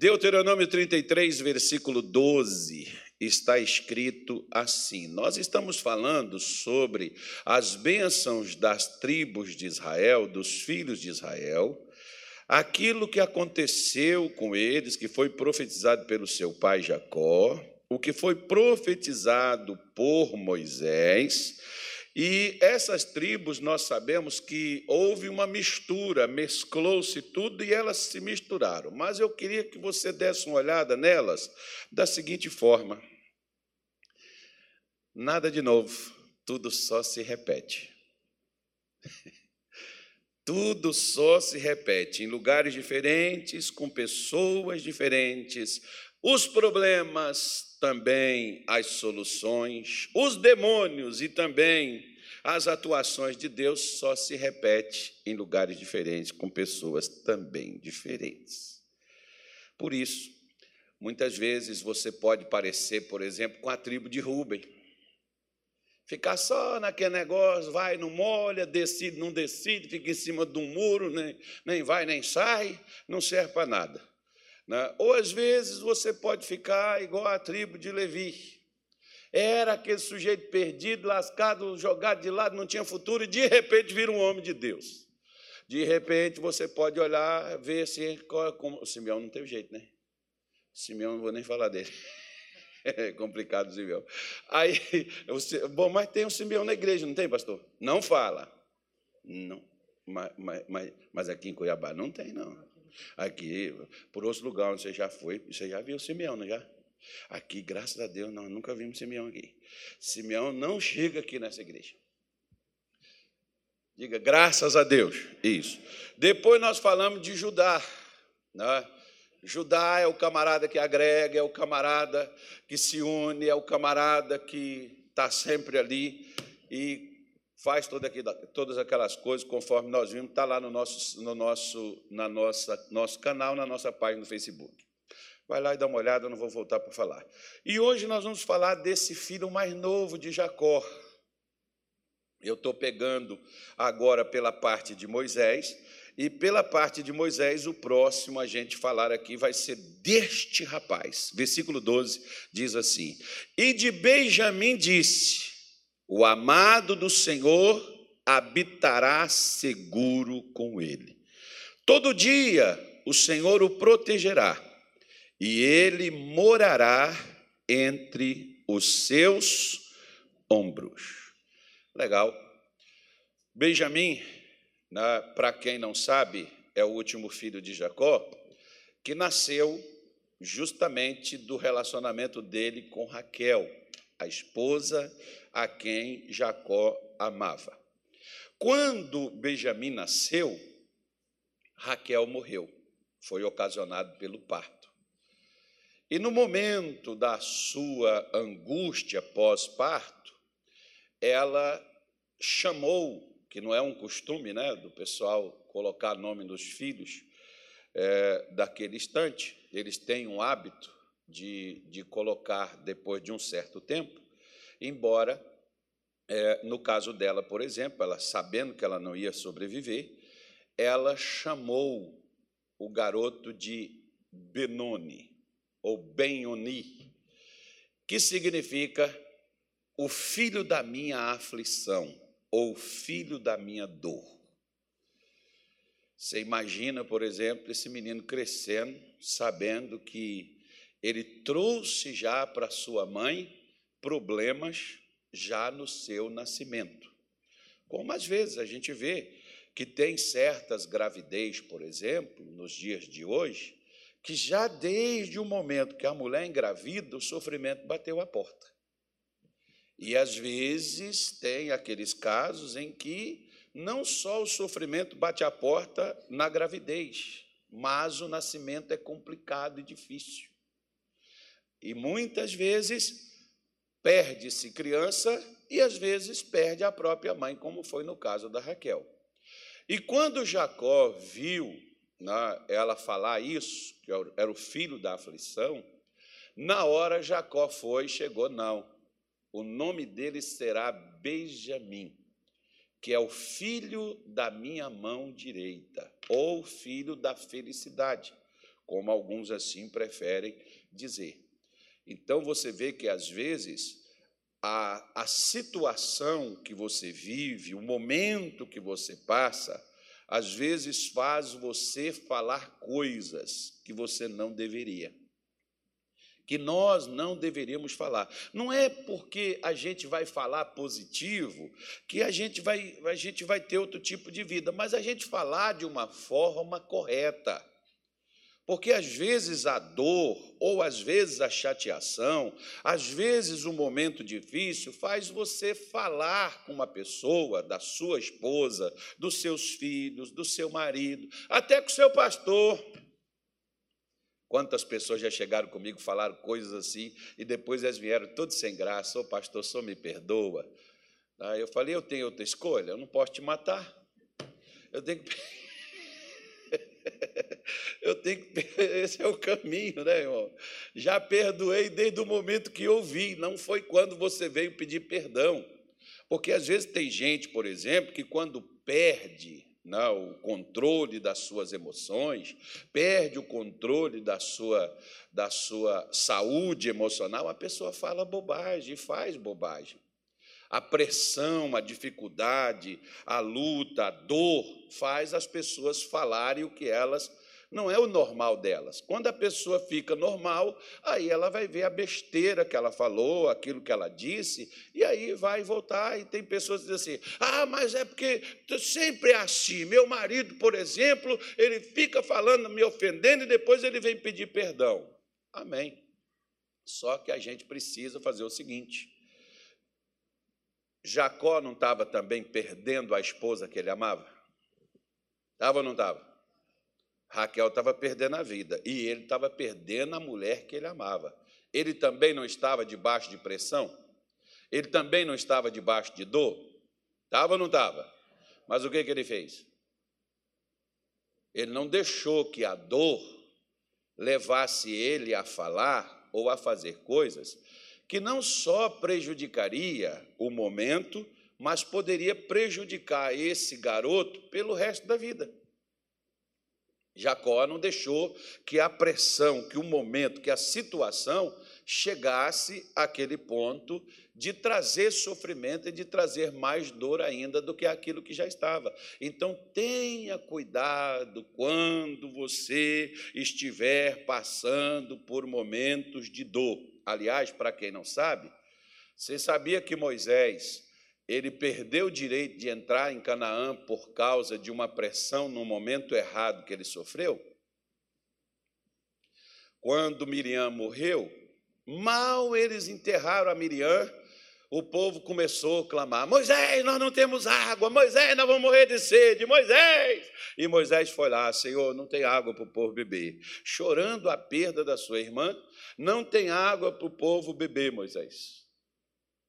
Deuteronômio 33, versículo 12, está escrito assim: Nós estamos falando sobre as bênçãos das tribos de Israel, dos filhos de Israel, aquilo que aconteceu com eles, que foi profetizado pelo seu pai Jacó, o que foi profetizado por Moisés e essas tribos, nós sabemos que houve uma mistura, mesclou-se tudo e elas se misturaram. Mas eu queria que você desse uma olhada nelas da seguinte forma: nada de novo, tudo só se repete. Tudo só se repete em lugares diferentes, com pessoas diferentes. Os problemas também as soluções, os demônios e também as atuações de Deus só se repete em lugares diferentes, com pessoas também diferentes. Por isso, muitas vezes você pode parecer, por exemplo, com a tribo de Rubem. Ficar só naquele negócio, vai, não molha, decide, não decide, fica em cima de um muro, nem, nem vai, nem sai, não serve para nada. Né? Ou às vezes você pode ficar igual a tribo de Levi. Era aquele sujeito perdido, lascado, jogado de lado, não tinha futuro, e de repente vira um homem de Deus. De repente você pode olhar, ver assim, como... o Simeão não teve jeito, né? Simeão não vou nem falar dele. É complicado o Simeão. Aí, bom, mas tem um Simeão na igreja, não tem, pastor? Não fala. Não. Mas, mas, mas aqui em Cuiabá não tem, não. Aqui, por outro lugar onde você já foi, você já viu Simeão, não já? Aqui, graças a Deus, nós nunca vimos Simeão aqui. Simeão não chega aqui nessa igreja. Diga, graças a Deus. Isso. Depois nós falamos de Judá. Né? Judá é o camarada que agrega, é o camarada que se une, é o camarada que está sempre ali. E faz toda aquilo, todas aquelas coisas conforme nós vimos, está lá no nosso, no nosso, na nossa, nosso canal, na nossa página no Facebook. Vai lá e dá uma olhada, eu não vou voltar para falar. E hoje nós vamos falar desse filho mais novo de Jacó. Eu estou pegando agora pela parte de Moisés, e pela parte de Moisés, o próximo a gente falar aqui vai ser deste rapaz. Versículo 12 diz assim: E de Benjamim disse: o amado do Senhor habitará seguro com ele. Todo dia o Senhor o protegerá e ele morará entre os seus ombros. Legal. Benjamim, né, para quem não sabe, é o último filho de Jacó, que nasceu justamente do relacionamento dele com Raquel, a esposa a quem Jacó amava. Quando Benjamim nasceu, Raquel morreu, foi ocasionado pelo parto. E no momento da sua angústia pós-parto, ela chamou, que não é um costume né, do pessoal colocar nome nos filhos é, daquele instante, eles têm um hábito de, de colocar depois de um certo tempo, embora, é, no caso dela, por exemplo, ela sabendo que ela não ia sobreviver, ela chamou o garoto de Benoni, ou Benoni, que significa o filho da minha aflição, ou filho da minha dor. Você imagina, por exemplo, esse menino crescendo, sabendo que ele trouxe já para sua mãe problemas já no seu nascimento. Como às vezes a gente vê que tem certas gravidez, por exemplo, nos dias de hoje, que já desde o momento que a mulher engravida, o sofrimento bateu a porta. E às vezes tem aqueles casos em que não só o sofrimento bate a porta na gravidez, mas o nascimento é complicado e difícil. E muitas vezes Perde-se criança e às vezes perde a própria mãe, como foi no caso da Raquel. E quando Jacó viu né, ela falar isso, que era o filho da aflição, na hora Jacó foi e chegou, não. O nome dele será Benjamim, que é o filho da minha mão direita, ou filho da felicidade, como alguns assim preferem dizer. Então você vê que às vezes a, a situação que você vive, o momento que você passa, às vezes faz você falar coisas que você não deveria. Que nós não deveríamos falar. Não é porque a gente vai falar positivo que a gente vai, a gente vai ter outro tipo de vida, mas a gente falar de uma forma correta. Porque às vezes a dor, ou às vezes a chateação, às vezes um momento difícil faz você falar com uma pessoa, da sua esposa, dos seus filhos, do seu marido, até com o seu pastor. Quantas pessoas já chegaram comigo, falaram coisas assim, e depois elas vieram todos sem graça, ô pastor, só me perdoa. Aí eu falei, eu tenho outra escolha, eu não posso te matar. Eu tenho que. Eu tenho que. Esse é o caminho, né, irmão? Já perdoei desde o momento que ouvi, não foi quando você veio pedir perdão. Porque às vezes tem gente, por exemplo, que quando perde né, o controle das suas emoções, perde o controle da sua, da sua saúde emocional, a pessoa fala bobagem, faz bobagem a pressão, a dificuldade, a luta, a dor faz as pessoas falarem o que elas não é o normal delas. Quando a pessoa fica normal, aí ela vai ver a besteira que ela falou, aquilo que ela disse, e aí vai voltar. E tem pessoas que dizem assim: ah, mas é porque sempre é assim. Meu marido, por exemplo, ele fica falando, me ofendendo, e depois ele vem pedir perdão. Amém. Só que a gente precisa fazer o seguinte: Jacó não estava também perdendo a esposa que ele amava? Estava ou não estava? Raquel estava perdendo a vida e ele estava perdendo a mulher que ele amava. Ele também não estava debaixo de pressão? Ele também não estava debaixo de dor? Estava ou não estava? Mas o que, que ele fez? Ele não deixou que a dor levasse ele a falar ou a fazer coisas que não só prejudicaria o momento, mas poderia prejudicar esse garoto pelo resto da vida. Jacó não deixou que a pressão, que o momento, que a situação chegasse àquele ponto de trazer sofrimento e de trazer mais dor ainda do que aquilo que já estava. Então, tenha cuidado quando você estiver passando por momentos de dor. Aliás, para quem não sabe, você sabia que Moisés ele perdeu o direito de entrar em Canaã por causa de uma pressão no momento errado que ele sofreu? Quando Miriam morreu, mal eles enterraram a Miriam, o povo começou a clamar: Moisés, nós não temos água, Moisés, nós vamos morrer de sede, Moisés. E Moisés foi lá: Senhor, não tem água para o povo beber. Chorando a perda da sua irmã, não tem água para o povo beber, Moisés.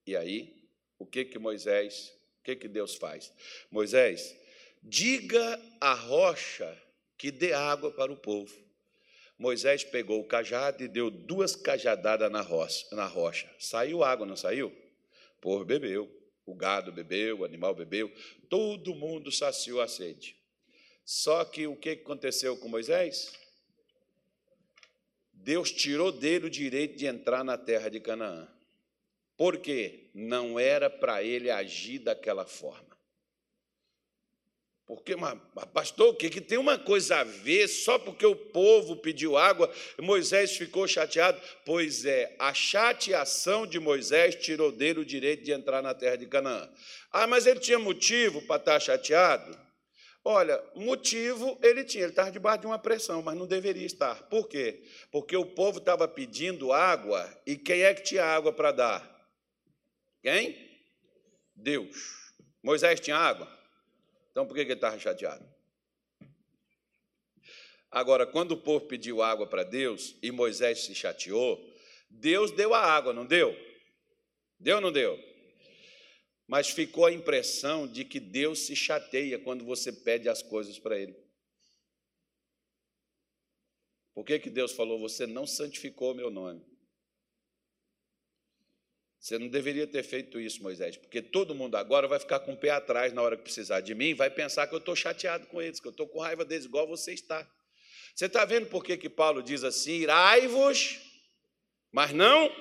E aí, o que que Moisés, o que que Deus faz? Moisés, diga à rocha que dê água para o povo. Moisés pegou o cajado e deu duas cajadadas na rocha. Saiu água, não saiu? Povo bebeu, o gado bebeu, o animal bebeu, todo mundo saciou a sede. Só que o que aconteceu com Moisés? Deus tirou dele o direito de entrar na terra de Canaã. Por quê? Não era para ele agir daquela forma. Porque, mas, pastor, o que, tem uma coisa a ver só porque o povo pediu água, Moisés ficou chateado? Pois é, a chateação de Moisés tirou dele o direito de entrar na terra de Canaã. Ah, mas ele tinha motivo para estar chateado? Olha, motivo ele tinha, ele estava debaixo de uma pressão, mas não deveria estar. Por quê? Porque o povo estava pedindo água e quem é que tinha água para dar? Quem? Deus. Moisés tinha água? Então por que ele estava chateado? Agora, quando o povo pediu água para Deus e Moisés se chateou, Deus deu a água, não deu? Deu ou não deu? Mas ficou a impressão de que Deus se chateia quando você pede as coisas para Ele. Por que, que Deus falou, você não santificou meu nome? Você não deveria ter feito isso, Moisés, porque todo mundo agora vai ficar com o pé atrás na hora que precisar de mim, vai pensar que eu estou chateado com eles, que eu estou com raiva deles, igual você está. Você está vendo por que, que Paulo diz assim: irai-vos, mas não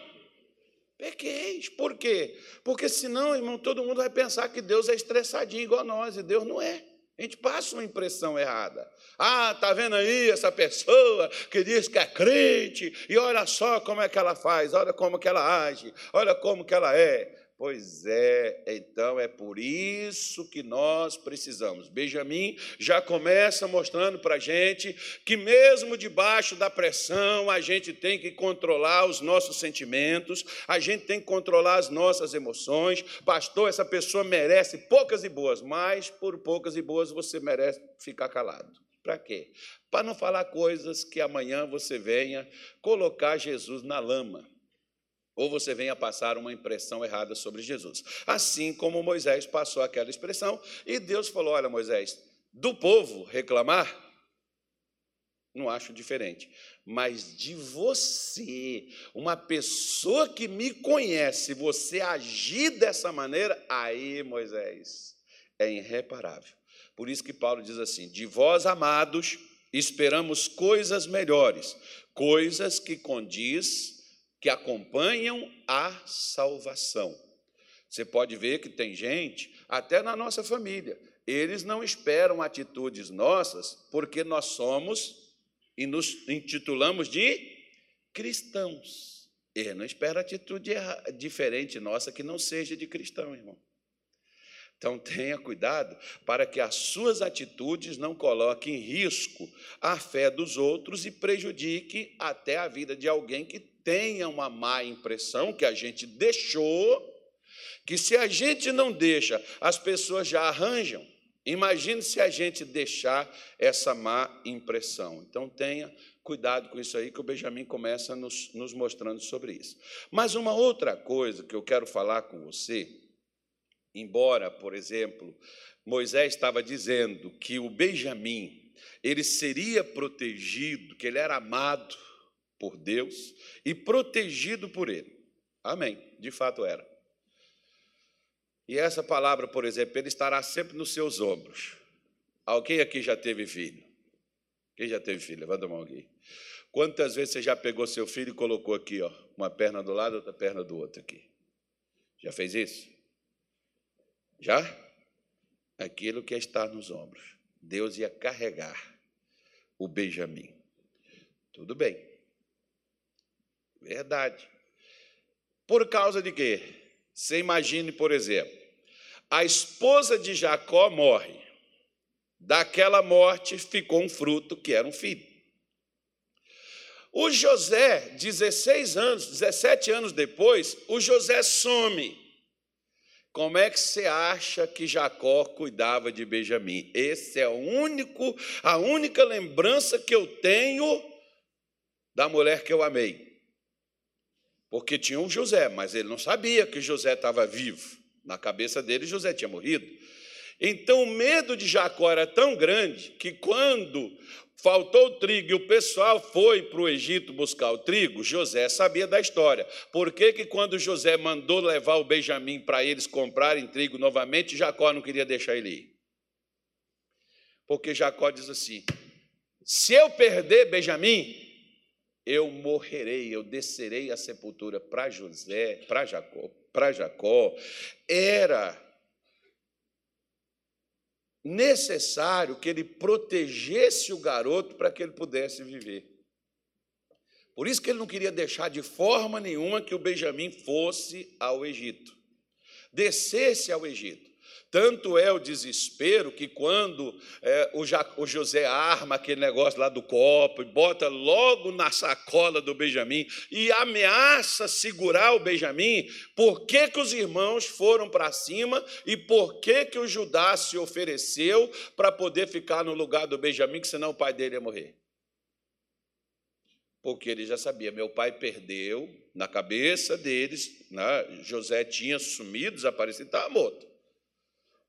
pequeis. Por quê? Porque senão, irmão, todo mundo vai pensar que Deus é estressadinho igual nós, e Deus não é. A gente passa uma impressão errada. Ah, tá vendo aí essa pessoa que diz que é crente e olha só como é que ela faz, olha como que ela age, olha como que ela é. Pois é, então é por isso que nós precisamos. Benjamin já começa mostrando para a gente que, mesmo debaixo da pressão, a gente tem que controlar os nossos sentimentos, a gente tem que controlar as nossas emoções. Pastor, essa pessoa merece poucas e boas, mas por poucas e boas você merece ficar calado. Para quê? Para não falar coisas que amanhã você venha colocar Jesus na lama ou você venha passar uma impressão errada sobre Jesus. Assim como Moisés passou aquela expressão, e Deus falou: Olha, Moisés, do povo reclamar, não acho diferente, mas de você, uma pessoa que me conhece, você agir dessa maneira, aí, Moisés, é irreparável. Por isso que Paulo diz assim: De vós, amados, esperamos coisas melhores, coisas que condiz que acompanham a salvação. Você pode ver que tem gente, até na nossa família, eles não esperam atitudes nossas porque nós somos e nos intitulamos de cristãos. Ele não espera atitude diferente nossa que não seja de cristão, irmão. Então tenha cuidado para que as suas atitudes não coloquem em risco a fé dos outros e prejudique até a vida de alguém que tenha uma má impressão que a gente deixou, que se a gente não deixa, as pessoas já arranjam. Imagine se a gente deixar essa má impressão. Então tenha cuidado com isso aí, que o Benjamin começa nos, nos mostrando sobre isso. Mas uma outra coisa que eu quero falar com você, embora, por exemplo, Moisés estava dizendo que o Benjamim ele seria protegido, que ele era amado, por Deus e protegido por Ele. Amém. De fato era. E essa palavra, por exemplo, ele estará sempre nos seus ombros. Alguém aqui já teve filho? Quem já teve filho? Levanta a mão aqui. Quantas vezes você já pegou seu filho e colocou aqui, ó, uma perna do lado, outra perna do outro aqui? Já fez isso? Já? Aquilo que é estar nos ombros. Deus ia carregar o Benjamim. Tudo bem. Verdade. Por causa de quê? Você imagine, por exemplo, a esposa de Jacó morre. Daquela morte ficou um fruto que era um filho. O José, 16 anos, 17 anos depois, o José some. Como é que você acha que Jacó cuidava de Benjamim? Esse é o único, a única lembrança que eu tenho da mulher que eu amei. Porque tinha um José, mas ele não sabia que José estava vivo. Na cabeça dele, José tinha morrido. Então, o medo de Jacó era tão grande que, quando faltou o trigo e o pessoal foi para o Egito buscar o trigo, José sabia da história. Por que, que quando José mandou levar o Benjamim para eles comprarem trigo novamente, Jacó não queria deixar ele ir? Porque Jacó diz assim: se eu perder Benjamim, eu morrerei, eu descerei a sepultura para José, para Jacó, para Jacó, era necessário que ele protegesse o garoto para que ele pudesse viver. Por isso que ele não queria deixar de forma nenhuma que o Benjamim fosse ao Egito, descesse ao Egito. Tanto é o desespero que quando é, o, o, José arma aquele negócio lá do copo e bota logo na sacola do Benjamim e ameaça segurar o Benjamim, por que, que os irmãos foram para cima e por que, que o Judá se ofereceu para poder ficar no lugar do Benjamim, que senão o pai dele ia morrer? Porque ele já sabia, meu pai perdeu na cabeça deles, né? José tinha sumido, desaparecido, estava morto.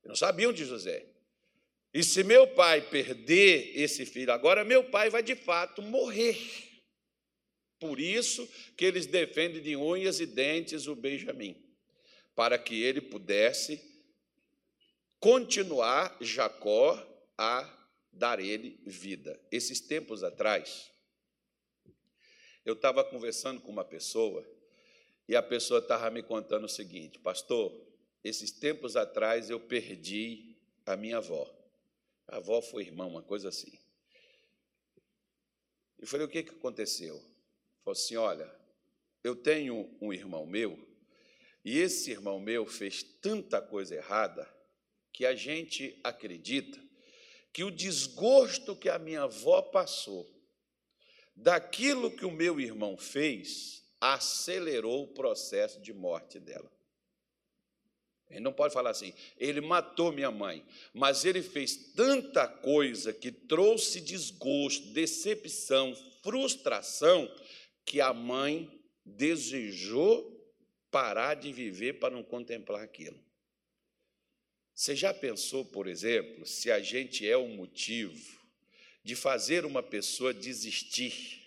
Não sabiam de José. E se meu pai perder esse filho agora, meu pai vai de fato morrer. Por isso que eles defendem de unhas e dentes o Benjamim, para que ele pudesse continuar Jacó a dar ele vida. Esses tempos atrás, eu estava conversando com uma pessoa e a pessoa estava me contando o seguinte: Pastor, esses tempos atrás eu perdi a minha avó. A avó foi irmã, uma coisa assim. Eu falei: O que, que aconteceu? Falou assim: Olha, eu tenho um irmão meu e esse irmão meu fez tanta coisa errada que a gente acredita que o desgosto que a minha avó passou daquilo que o meu irmão fez acelerou o processo de morte dela. Ele não pode falar assim, ele matou minha mãe, mas ele fez tanta coisa que trouxe desgosto, decepção, frustração, que a mãe desejou parar de viver para não contemplar aquilo. Você já pensou, por exemplo, se a gente é o motivo de fazer uma pessoa desistir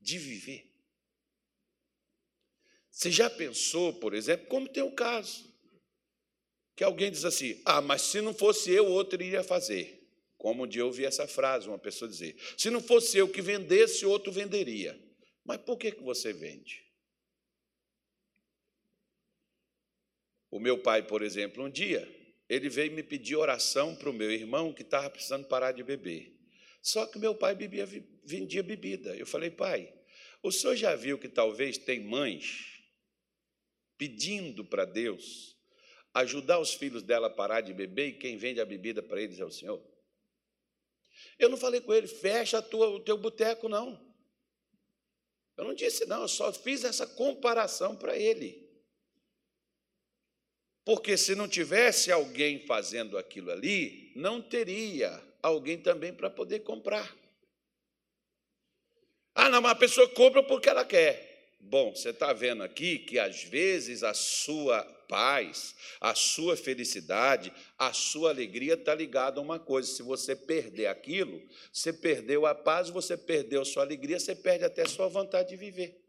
de viver? Você já pensou, por exemplo, como tem o caso, que alguém diz assim: ah, mas se não fosse eu, outro iria fazer. Como um dia eu ouvi essa frase, uma pessoa dizer: se não fosse eu que vendesse, outro venderia. Mas por que, que você vende? O meu pai, por exemplo, um dia, ele veio me pedir oração para o meu irmão que estava precisando parar de beber. Só que meu pai bebia, vendia bebida. Eu falei, pai, o senhor já viu que talvez tem mães pedindo para Deus ajudar os filhos dela a parar de beber e quem vende a bebida para eles é o senhor? Eu não falei com ele, fecha tua, o teu boteco, não. Eu não disse, não, eu só fiz essa comparação para ele. Porque se não tivesse alguém fazendo aquilo ali, não teria alguém também para poder comprar. Ah, não, mas a pessoa compra porque ela quer. Bom, você está vendo aqui que às vezes a sua paz, a sua felicidade, a sua alegria está ligada a uma coisa. Se você perder aquilo, você perdeu a paz, você perdeu a sua alegria, você perde até a sua vontade de viver.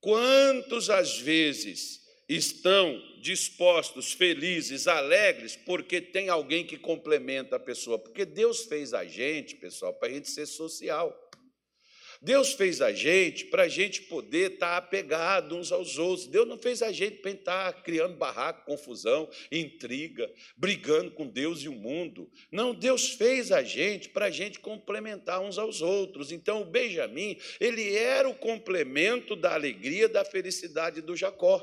Quantos às vezes estão dispostos, felizes, alegres, porque tem alguém que complementa a pessoa. Porque Deus fez a gente, pessoal, para a gente ser social. Deus fez a gente para a gente poder estar apegado uns aos outros. Deus não fez a gente para estar criando barraco, confusão, intriga, brigando com Deus e o mundo. Não, Deus fez a gente para a gente complementar uns aos outros. Então, o Benjamim, ele era o complemento da alegria, da felicidade do Jacó.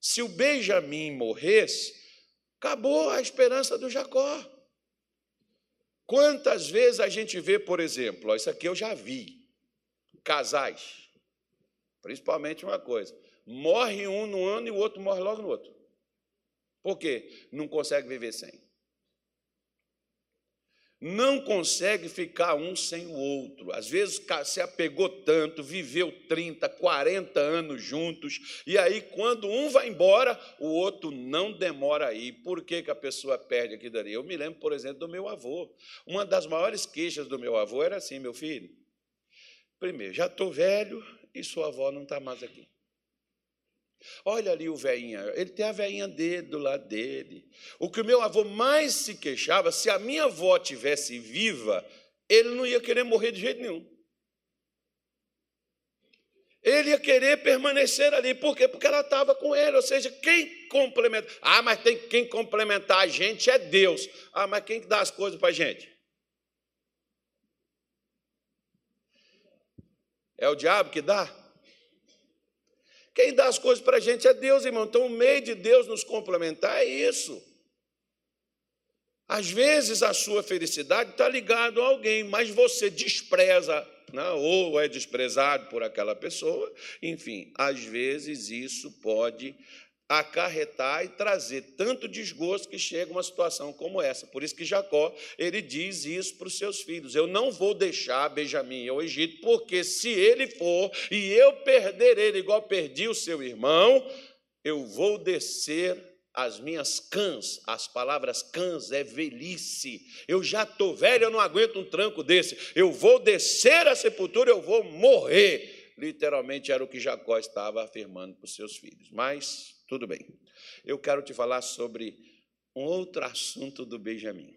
Se o Benjamim morresse, acabou a esperança do Jacó. Quantas vezes a gente vê, por exemplo, ó, isso aqui eu já vi, casais, principalmente uma coisa, morre um no ano e o outro morre logo no outro. Por quê? Não consegue viver sem não consegue ficar um sem o outro. Às vezes se apegou tanto, viveu 30, 40 anos juntos, e aí, quando um vai embora, o outro não demora aí. Por que, que a pessoa perde aqui dali? Eu me lembro, por exemplo, do meu avô. Uma das maiores queixas do meu avô era assim: meu filho, primeiro, já estou velho e sua avó não está mais aqui. Olha ali o velhinho, ele tem a velhinha dele do lado dele. O que o meu avô mais se queixava, se a minha avó tivesse viva, ele não ia querer morrer de jeito nenhum. Ele ia querer permanecer ali. Por quê? Porque ela estava com ele. Ou seja, quem complementa. Ah, mas tem quem complementar a gente é Deus. Ah, mas quem dá as coisas para a gente? É o diabo que dá? Quem dá as coisas para a gente é Deus, irmão. Então, o meio de Deus nos complementar é isso. Às vezes a sua felicidade está ligada a alguém, mas você despreza, né? ou é desprezado por aquela pessoa. Enfim, às vezes isso pode acarretar e trazer tanto desgosto que chega uma situação como essa. Por isso que Jacó, ele diz isso para os seus filhos: Eu não vou deixar Benjamim ao Egito, porque se ele for e eu perder ele igual perdi o seu irmão, eu vou descer as minhas cãs, as palavras cãs é velhice. Eu já estou velho, eu não aguento um tranco desse. Eu vou descer a sepultura, eu vou morrer. Literalmente era o que Jacó estava afirmando para os seus filhos. Mas tudo bem. Eu quero te falar sobre um outro assunto do Benjamim.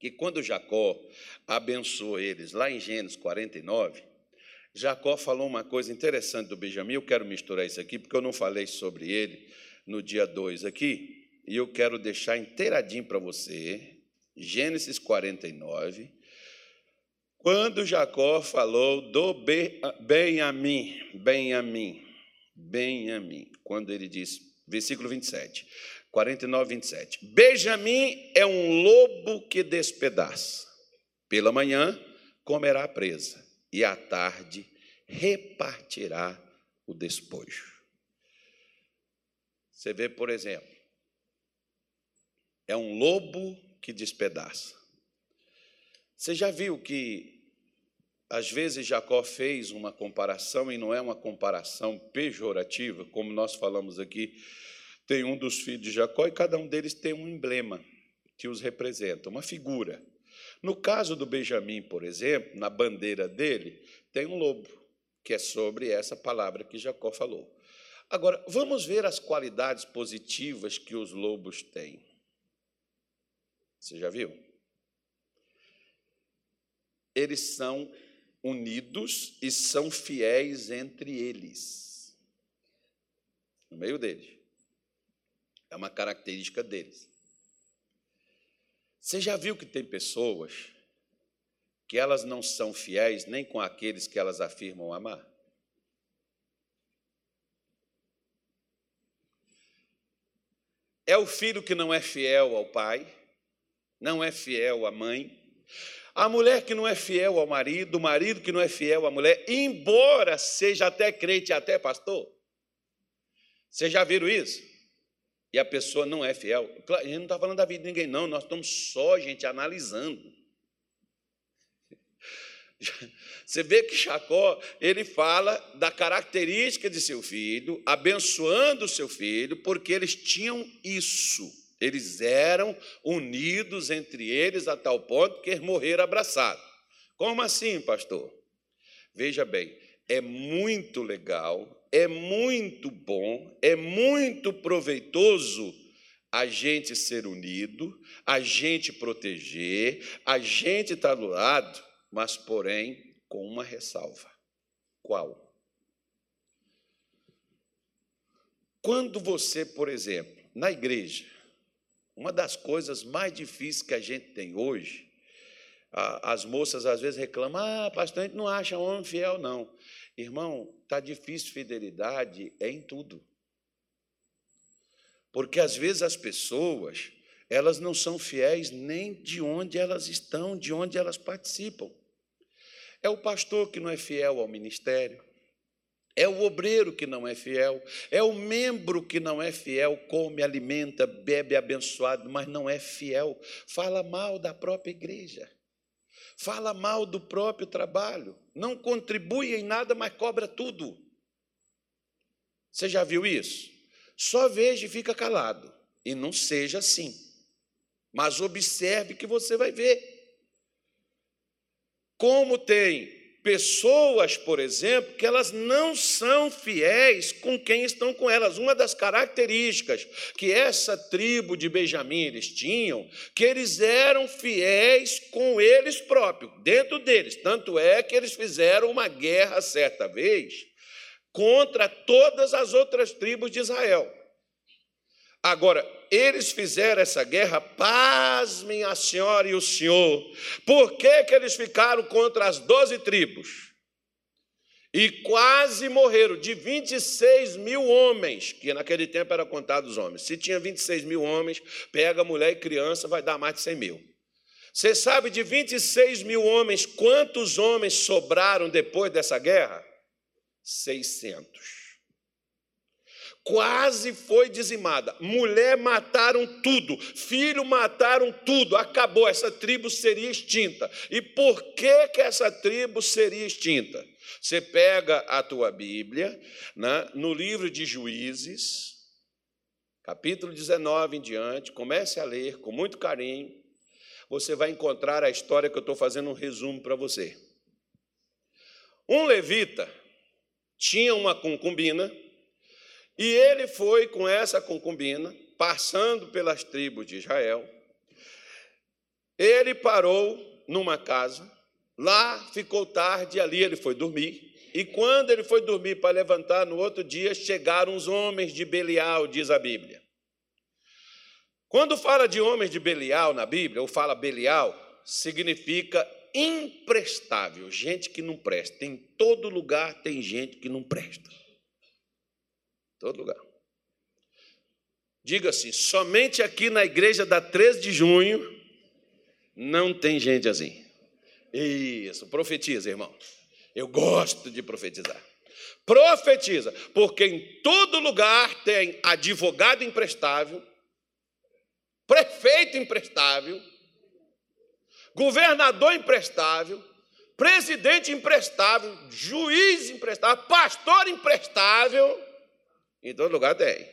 que quando Jacó abençoou eles, lá em Gênesis 49, Jacó falou uma coisa interessante do Benjamim. Eu quero misturar isso aqui, porque eu não falei sobre ele no dia 2 aqui, e eu quero deixar inteiradinho para você. Gênesis 49, quando Jacó falou do Benjamim, Benjamim, Benjamim, quando ele diz, versículo 27, 49, 27. Benjamim é um lobo que despedaça. Pela manhã comerá a presa, e à tarde repartirá o despojo. Você vê, por exemplo, é um lobo que despedaça. Você já viu que às vezes Jacó fez uma comparação e não é uma comparação pejorativa, como nós falamos aqui tem um dos filhos de Jacó e cada um deles tem um emblema que os representa, uma figura. No caso do Benjamim, por exemplo, na bandeira dele, tem um lobo, que é sobre essa palavra que Jacó falou. Agora, vamos ver as qualidades positivas que os lobos têm. Você já viu? Eles são unidos e são fiéis entre eles. No meio deles. É uma característica deles. Você já viu que tem pessoas que elas não são fiéis nem com aqueles que elas afirmam amar? É o filho que não é fiel ao pai, não é fiel à mãe, a mulher que não é fiel ao marido, o marido que não é fiel à mulher, embora seja até crente, até pastor. Vocês já viram isso? e a pessoa não é fiel. A gente não está falando da vida de ninguém, não, nós estamos só, gente, analisando. Você vê que Jacó, ele fala da característica de seu filho, abençoando o seu filho, porque eles tinham isso. Eles eram unidos entre eles a tal ponto que morreram abraçados. Como assim, pastor? Veja bem, é muito legal é muito bom, é muito proveitoso a gente ser unido, a gente proteger, a gente estar tá do lado, mas, porém, com uma ressalva. Qual? Quando você, por exemplo, na igreja, uma das coisas mais difíceis que a gente tem hoje, as moças às vezes reclamam: ah, pastor, a gente não acha homem fiel, não. Irmão, está difícil fidelidade é em tudo. Porque às vezes as pessoas, elas não são fiéis nem de onde elas estão, de onde elas participam. É o pastor que não é fiel ao ministério, é o obreiro que não é fiel, é o membro que não é fiel, come, alimenta, bebe abençoado, mas não é fiel, fala mal da própria igreja fala mal do próprio trabalho, não contribui em nada, mas cobra tudo. Você já viu isso? Só veja e fica calado. E não seja assim. Mas observe que você vai ver. Como tem pessoas, por exemplo, que elas não são fiéis com quem estão com elas. Uma das características que essa tribo de Benjamim eles tinham, que eles eram fiéis com eles próprios, dentro deles. Tanto é que eles fizeram uma guerra certa vez contra todas as outras tribos de Israel. Agora, eles fizeram essa guerra, pasmem a senhora e o senhor. Por que, que eles ficaram contra as doze tribos? E quase morreram, de 26 mil homens, que naquele tempo era contado os homens. Se tinha 26 mil homens, pega mulher e criança, vai dar mais de 100 mil. Você sabe de 26 mil homens, quantos homens sobraram depois dessa guerra? 600 quase foi dizimada. Mulher mataram tudo, filho mataram tudo, acabou, essa tribo seria extinta. E por que, que essa tribo seria extinta? Você pega a tua Bíblia, né, no livro de Juízes, capítulo 19 em diante, comece a ler com muito carinho, você vai encontrar a história que eu estou fazendo um resumo para você. Um levita tinha uma concubina, e ele foi com essa concubina, passando pelas tribos de Israel. Ele parou numa casa, lá ficou tarde, ali ele foi dormir. E quando ele foi dormir para levantar no outro dia, chegaram os homens de Belial, diz a Bíblia. Quando fala de homens de Belial na Bíblia, ou fala Belial, significa imprestável, gente que não presta. Em todo lugar tem gente que não presta. Todo lugar. Diga assim: somente aqui na igreja da 13 de junho não tem gente assim. Isso, profetiza, irmão. Eu gosto de profetizar. Profetiza, porque em todo lugar tem advogado imprestável, prefeito imprestável, governador imprestável, presidente imprestável, juiz imprestável, pastor imprestável. Em todo lugar tem.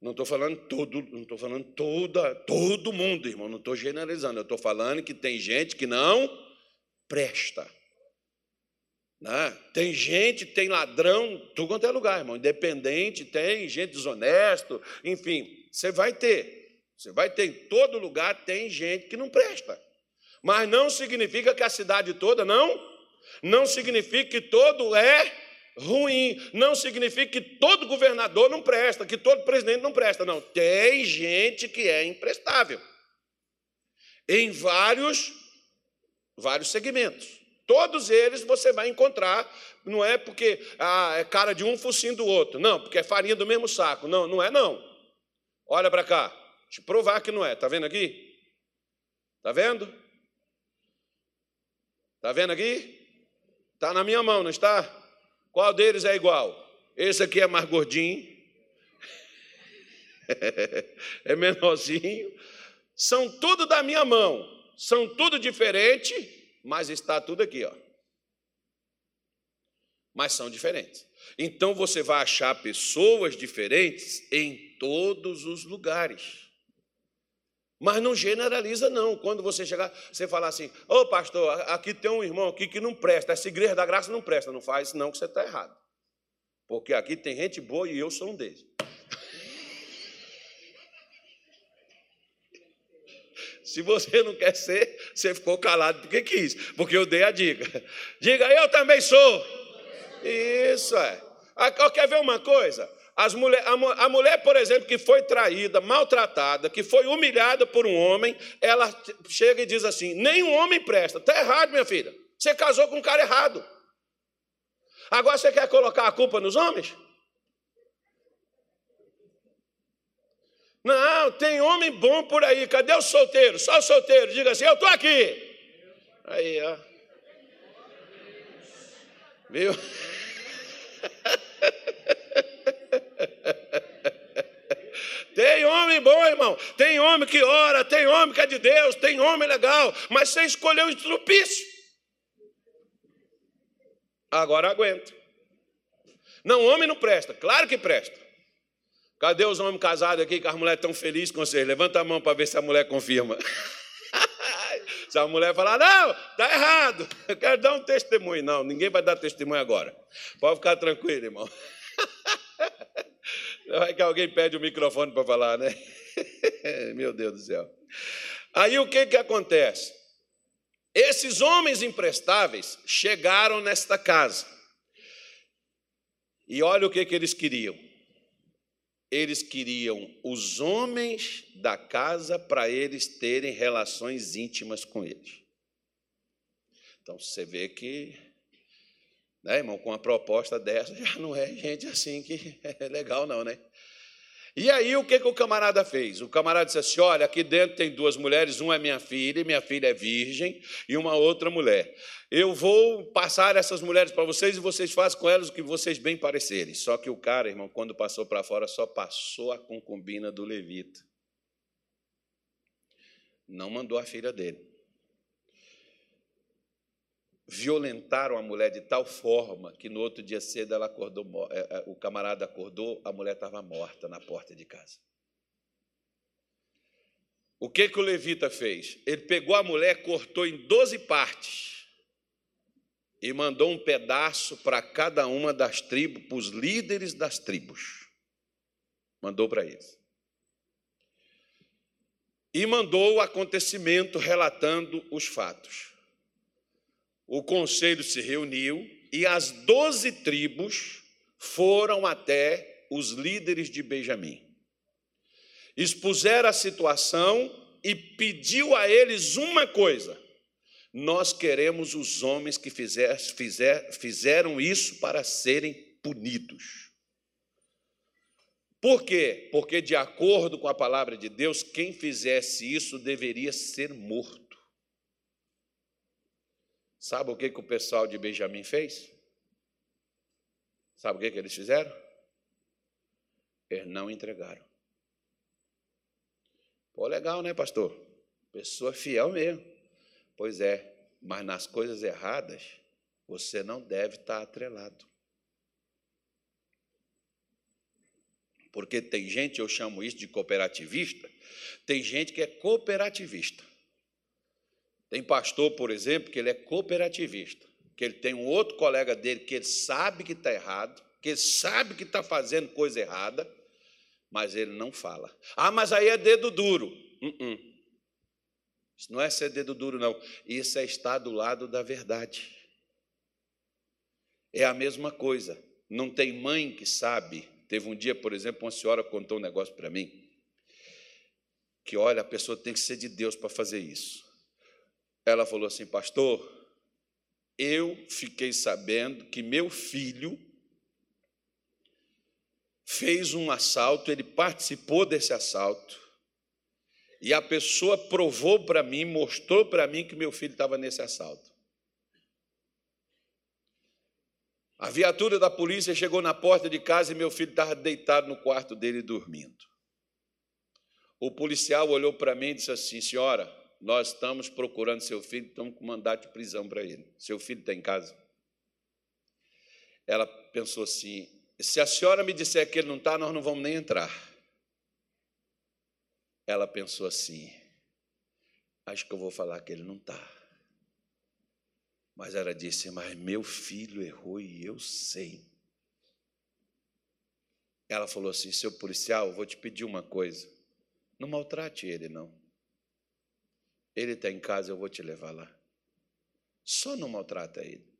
Não estou falando todo, não estou falando toda, todo mundo, irmão. Não estou generalizando. Eu estou falando que tem gente que não presta. Né? Tem gente, tem ladrão, tudo quanto é lugar, irmão. Independente, tem gente desonesto, enfim, você vai ter. Você vai ter em todo lugar, tem gente que não presta. Mas não significa que a cidade toda não. Não significa que todo é ruim. Não significa que todo governador não presta, que todo presidente não presta. Não, tem gente que é imprestável. Em vários vários segmentos. Todos eles você vai encontrar, não é porque ah, é cara de um focinho do outro, não, porque é farinha do mesmo saco. Não, não é não. Olha para cá, te provar que não é. Tá vendo aqui? Tá vendo? Tá vendo aqui? Tá na minha mão, não está? Qual deles é igual? Esse aqui é mais gordinho, é menorzinho. São tudo da minha mão, são tudo diferente, mas está tudo aqui, ó. Mas são diferentes. Então você vai achar pessoas diferentes em todos os lugares. Mas não generaliza, não. Quando você chegar, você falar assim, ô oh, pastor, aqui tem um irmão aqui que não presta, essa igreja da graça não presta, não faz, não, que você está errado. Porque aqui tem gente boa e eu sou um deles. Se você não quer ser, você ficou calado porque quis, porque eu dei a dica. Diga, eu também sou. Isso é. Quer ver uma coisa? Mulher, a, mulher, por exemplo, que foi traída, maltratada, que foi humilhada por um homem, ela chega e diz assim: nenhum homem presta. Está errado, minha filha. Você casou com um cara errado. Agora você quer colocar a culpa nos homens? Não, tem homem bom por aí. Cadê o solteiro? Só o solteiro. Diga assim: eu estou aqui. Aí, ó. Viu? Tem homem bom, irmão. Tem homem que ora, tem homem que é de Deus, tem homem legal, mas você escolheu o estrupício. Agora aguenta. Não, homem não presta. Claro que presta. Cadê os homens casados aqui que as mulheres estão felizes com vocês? Levanta a mão para ver se a mulher confirma. se a mulher falar, não, está errado, eu quero dar um testemunho. Não, ninguém vai dar testemunho agora. Pode ficar tranquilo, irmão. Vai que alguém pede o microfone para falar, né? Meu Deus do céu. Aí o que, que acontece? Esses homens imprestáveis chegaram nesta casa. E olha o que, que eles queriam. Eles queriam os homens da casa para eles terem relações íntimas com eles. Então você vê que né, irmão, com uma proposta dessa, já não é gente assim que é legal, não, né? E aí, o que, que o camarada fez? O camarada disse assim: olha, aqui dentro tem duas mulheres, uma é minha filha, minha filha é virgem, e uma outra mulher. Eu vou passar essas mulheres para vocês e vocês fazem com elas o que vocês bem parecerem. Só que o cara, irmão, quando passou para fora, só passou a concubina do levita. Não mandou a filha dele violentaram a mulher de tal forma que no outro dia cedo ela acordou, é, é, o camarada acordou, a mulher estava morta na porta de casa. O que, que o levita fez? Ele pegou a mulher, cortou em 12 partes e mandou um pedaço para cada uma das tribos, para os líderes das tribos. Mandou para eles. e mandou o acontecimento relatando os fatos. O conselho se reuniu e as doze tribos foram até os líderes de Benjamim. Expuseram a situação e pediu a eles uma coisa: nós queremos os homens que fizer, fizer, fizeram isso para serem punidos. Por quê? Porque, de acordo com a palavra de Deus, quem fizesse isso deveria ser morto. Sabe o que, que o pessoal de Benjamim fez? Sabe o que, que eles fizeram? Eles não entregaram. Pô, legal, né, pastor? Pessoa fiel mesmo. Pois é, mas nas coisas erradas, você não deve estar atrelado. Porque tem gente, eu chamo isso de cooperativista, tem gente que é cooperativista. Tem pastor, por exemplo, que ele é cooperativista, que ele tem um outro colega dele que ele sabe que está errado, que ele sabe que está fazendo coisa errada, mas ele não fala. Ah, mas aí é dedo duro. Uh -uh. Isso não é ser dedo duro, não. Isso é estar do lado da verdade. É a mesma coisa. Não tem mãe que sabe Teve um dia, por exemplo, uma senhora contou um negócio para mim, que olha, a pessoa tem que ser de Deus para fazer isso. Ela falou assim, pastor, eu fiquei sabendo que meu filho fez um assalto, ele participou desse assalto, e a pessoa provou para mim, mostrou para mim que meu filho estava nesse assalto. A viatura da polícia chegou na porta de casa e meu filho estava deitado no quarto dele dormindo. O policial olhou para mim e disse assim: Senhora, nós estamos procurando seu filho, estamos com mandato de prisão para ele. Seu filho está em casa. Ela pensou assim: se a senhora me disser que ele não está, nós não vamos nem entrar. Ela pensou assim: acho que eu vou falar que ele não está. Mas ela disse: Mas meu filho errou e eu sei. Ela falou assim: Seu policial, vou te pedir uma coisa. Não maltrate ele, não. Ele está em casa, eu vou te levar lá. Só não maltrata ele.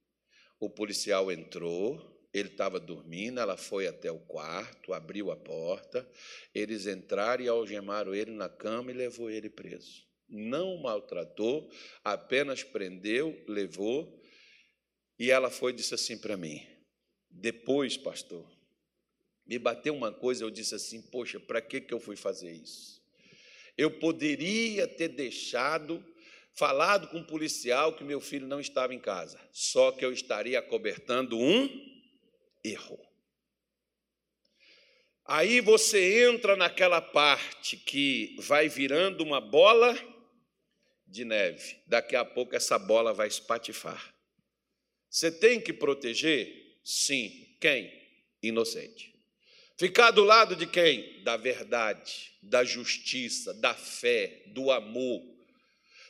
O policial entrou, ele estava dormindo, ela foi até o quarto, abriu a porta, eles entraram e algemaram ele na cama e levou ele preso não maltratou, apenas prendeu, levou, e ela foi e disse assim para mim: depois, pastor, me bateu uma coisa, eu disse assim: poxa, para que, que eu fui fazer isso? Eu poderia ter deixado, falado com o um policial que meu filho não estava em casa, só que eu estaria acobertando um erro. Aí você entra naquela parte que vai virando uma bola de neve. Daqui a pouco essa bola vai espatifar. Você tem que proteger? Sim. Quem? Inocente. Ficar do lado de quem? Da verdade, da justiça, da fé, do amor.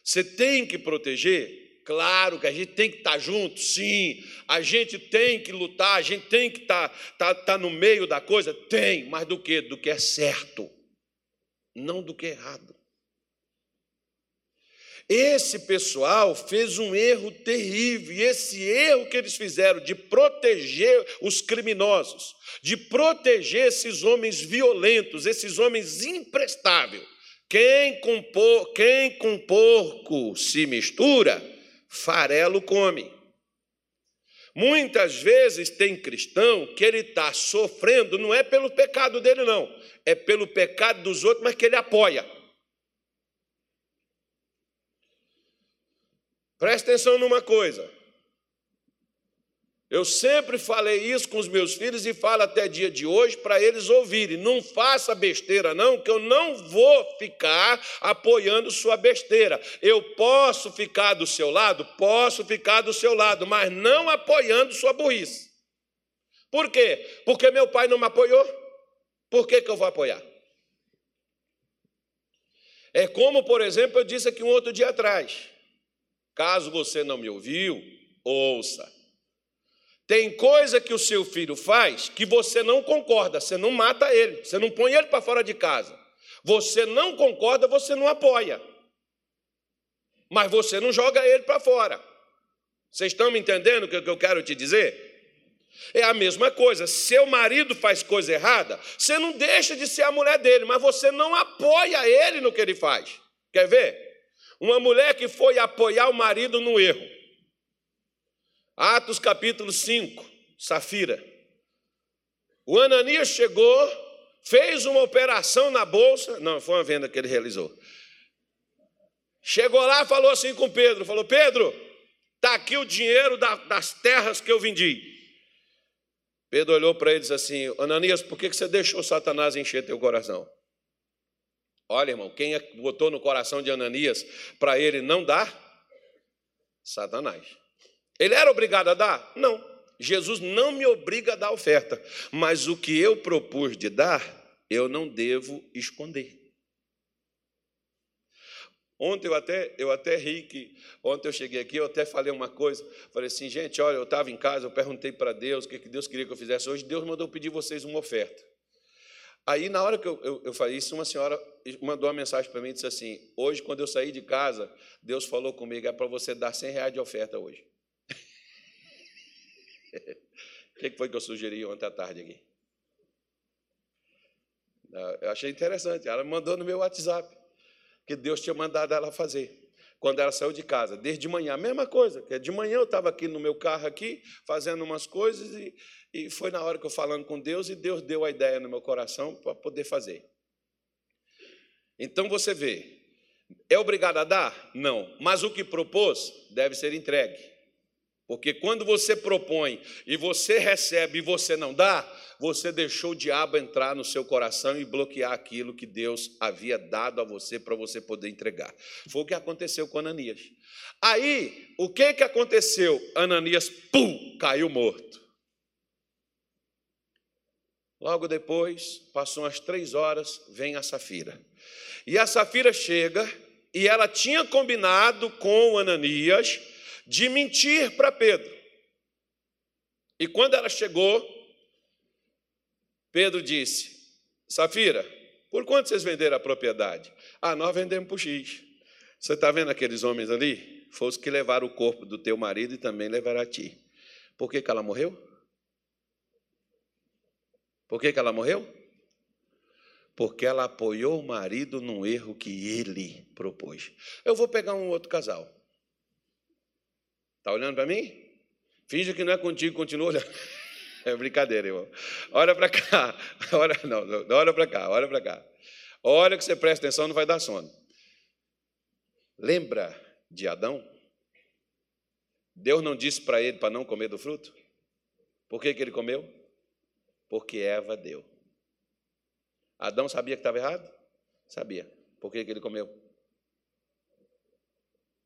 Você tem que proteger? Claro que a gente tem que estar junto, sim. A gente tem que lutar, a gente tem que estar, estar, estar no meio da coisa? Tem, mas do que? Do que é certo, não do que é errado. Esse pessoal fez um erro terrível, e esse erro que eles fizeram de proteger os criminosos, de proteger esses homens violentos, esses homens imprestáveis. Quem com, por, quem com porco se mistura, farelo come. Muitas vezes tem cristão que ele está sofrendo, não é pelo pecado dele, não, é pelo pecado dos outros, mas que ele apoia. Presta atenção numa coisa. Eu sempre falei isso com os meus filhos e falo até dia de hoje para eles ouvirem. Não faça besteira, não, que eu não vou ficar apoiando sua besteira. Eu posso ficar do seu lado? Posso ficar do seu lado, mas não apoiando sua burrice. Por quê? Porque meu pai não me apoiou? Por que, que eu vou apoiar? É como, por exemplo, eu disse aqui um outro dia atrás. Caso você não me ouviu, ouça. Tem coisa que o seu filho faz que você não concorda, você não mata ele, você não põe ele para fora de casa. Você não concorda, você não apoia. Mas você não joga ele para fora. Vocês estão me entendendo o que eu quero te dizer? É a mesma coisa. Seu marido faz coisa errada, você não deixa de ser a mulher dele, mas você não apoia ele no que ele faz. Quer ver? Uma mulher que foi apoiar o marido no erro. Atos capítulo 5, Safira. O Ananias chegou, fez uma operação na bolsa, não, foi uma venda que ele realizou. Chegou lá, falou assim com Pedro, falou: "Pedro, tá aqui o dinheiro das terras que eu vendi. Pedro olhou para ele e disse assim: Ananias, por que você deixou Satanás encher teu coração? Olha, irmão, quem é botou no coração de Ananias para ele não dar? Satanás. Ele era obrigado a dar? Não. Jesus não me obriga a dar oferta, mas o que eu propus de dar, eu não devo esconder. Ontem eu até, eu até ri que ontem eu cheguei aqui, eu até falei uma coisa, falei assim, gente, olha, eu estava em casa, eu perguntei para Deus o que, que Deus queria que eu fizesse hoje, Deus mandou pedir vocês uma oferta. Aí, na hora que eu, eu, eu falei isso, uma senhora mandou uma mensagem para mim e disse assim: Hoje, quando eu saí de casa, Deus falou comigo, é para você dar 100 reais de oferta hoje. O que foi que eu sugeri ontem à tarde aqui? Eu achei interessante. Ela mandou no meu WhatsApp que Deus tinha mandado ela fazer. Quando ela saiu de casa, desde manhã, a mesma coisa, que de manhã eu estava aqui no meu carro aqui, fazendo umas coisas, e, e foi na hora que eu falando com Deus, e Deus deu a ideia no meu coração para poder fazer. Então você vê, é obrigado a dar? Não. Mas o que propôs deve ser entregue. Porque quando você propõe e você recebe e você não dá, você deixou o diabo entrar no seu coração e bloquear aquilo que Deus havia dado a você para você poder entregar. Foi o que aconteceu com Ananias. Aí, o que, que aconteceu? Ananias, pum, caiu morto. Logo depois, passou umas três horas, vem a Safira. E a Safira chega e ela tinha combinado com Ananias de mentir para Pedro. E quando ela chegou, Pedro disse: Safira, por quanto vocês venderam a propriedade? Ah, nós vendemos por X. Você está vendo aqueles homens ali? Foi os que levaram o corpo do teu marido e também levaram a ti. Por que, que ela morreu? Por que, que ela morreu? Porque ela apoiou o marido num erro que ele propôs. Eu vou pegar um outro casal. Está olhando para mim? Finge que não é contigo, continua olhando. É brincadeira, irmão. Olha para cá. Olha, não, não, olha para cá, olha para cá. Olha que você presta atenção, não vai dar sono. Lembra de Adão? Deus não disse para ele para não comer do fruto? Por que, que ele comeu? Porque Eva deu. Adão sabia que estava errado? Sabia. Por que, ele comeu?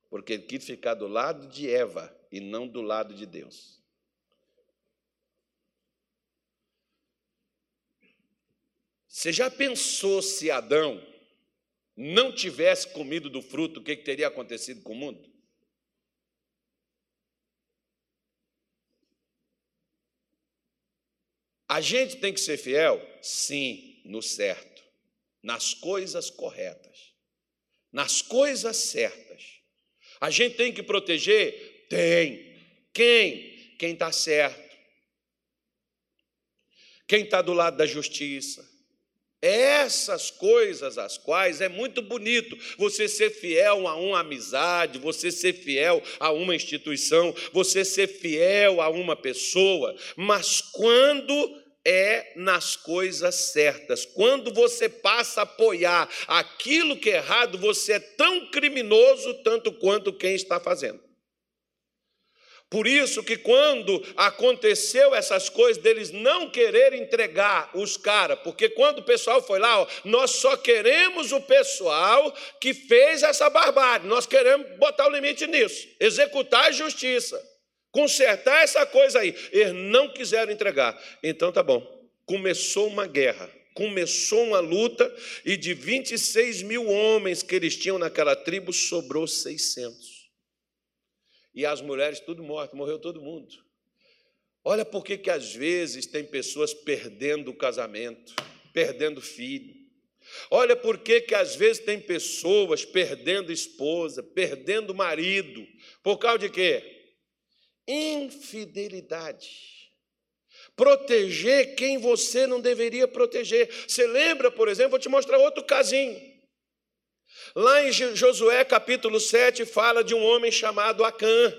porque ele quis ficar do lado de Eva e não do lado de Deus. Você já pensou se Adão não tivesse comido do fruto, o que, que teria acontecido com o mundo? A gente tem que ser fiel? Sim, no certo, nas coisas corretas, nas coisas certas. A gente tem que proteger? Tem. Quem? Quem está certo. Quem está do lado da justiça. Essas coisas, as quais é muito bonito você ser fiel a uma amizade, você ser fiel a uma instituição, você ser fiel a uma pessoa, mas quando é nas coisas certas. Quando você passa a apoiar aquilo que é errado, você é tão criminoso tanto quanto quem está fazendo. Por isso que quando aconteceu essas coisas deles não querer entregar os caras, porque quando o pessoal foi lá, ó, nós só queremos o pessoal que fez essa barbárie, nós queremos botar o limite nisso, executar a justiça consertar essa coisa aí. Eles não quiseram entregar. Então tá bom. Começou uma guerra, começou uma luta, e de 26 mil homens que eles tinham naquela tribo, sobrou 600. E as mulheres tudo mortas, morreu todo mundo. Olha por que às vezes tem pessoas perdendo o casamento, perdendo filho, Olha por que às vezes tem pessoas perdendo esposa, perdendo marido, por causa de quê? Infidelidade proteger quem você não deveria proteger. Você lembra, por exemplo, vou te mostrar outro casinho. Lá em Josué capítulo 7 fala de um homem chamado Acã.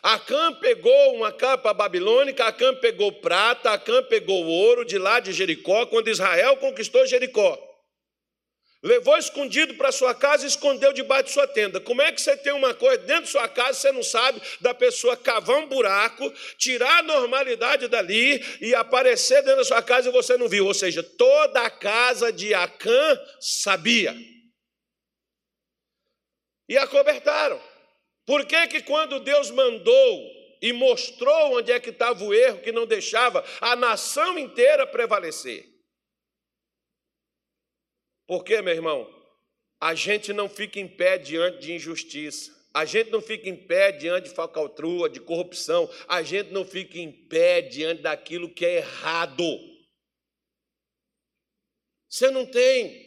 Acã pegou uma capa babilônica, Acã pegou prata, Acã pegou ouro de lá de Jericó, quando Israel conquistou Jericó. Levou escondido para sua casa e escondeu debaixo de sua tenda. Como é que você tem uma coisa dentro de sua casa, você não sabe da pessoa cavar um buraco, tirar a normalidade dali e aparecer dentro da sua casa e você não viu? Ou seja, toda a casa de Acã sabia. E acobertaram. Por que, que quando Deus mandou e mostrou onde é que estava o erro que não deixava a nação inteira prevalecer? Porque, meu irmão, a gente não fica em pé diante de injustiça. A gente não fica em pé diante de falcatrua, de corrupção. A gente não fica em pé diante daquilo que é errado. Você não tem.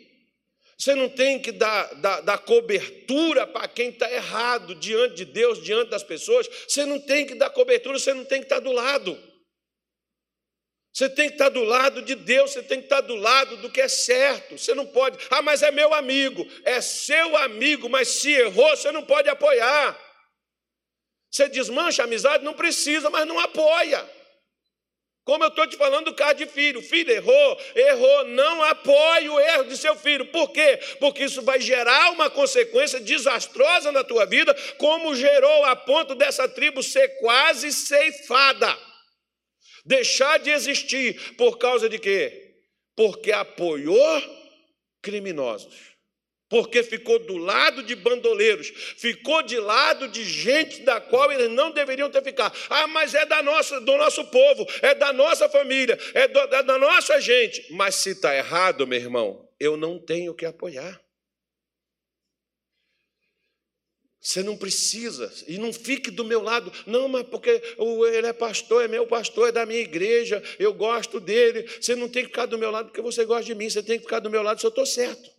Você não tem que dar, dar, dar cobertura para quem está errado diante de Deus, diante das pessoas. Você não tem que dar cobertura, você não tem que estar do lado. Você tem que estar do lado de Deus, você tem que estar do lado do que é certo. Você não pode, ah, mas é meu amigo, é seu amigo, mas se errou, você não pode apoiar. Você desmancha a amizade, não precisa, mas não apoia. Como eu estou te falando do caso de filho, filho errou, errou, não apoie o erro de seu filho. Por quê? Porque isso vai gerar uma consequência desastrosa na tua vida, como gerou a ponto dessa tribo ser quase ceifada deixar de existir por causa de quê? Porque apoiou criminosos. Porque ficou do lado de bandoleiros, ficou de lado de gente da qual eles não deveriam ter ficado. Ah, mas é da nossa, do nosso povo, é da nossa família, é, do, é da nossa gente. Mas se está errado, meu irmão, eu não tenho que apoiar. Você não precisa, e não fique do meu lado, não, mas porque ele é pastor, é meu pastor, é da minha igreja, eu gosto dele. Você não tem que ficar do meu lado porque você gosta de mim, você tem que ficar do meu lado se eu estou certo.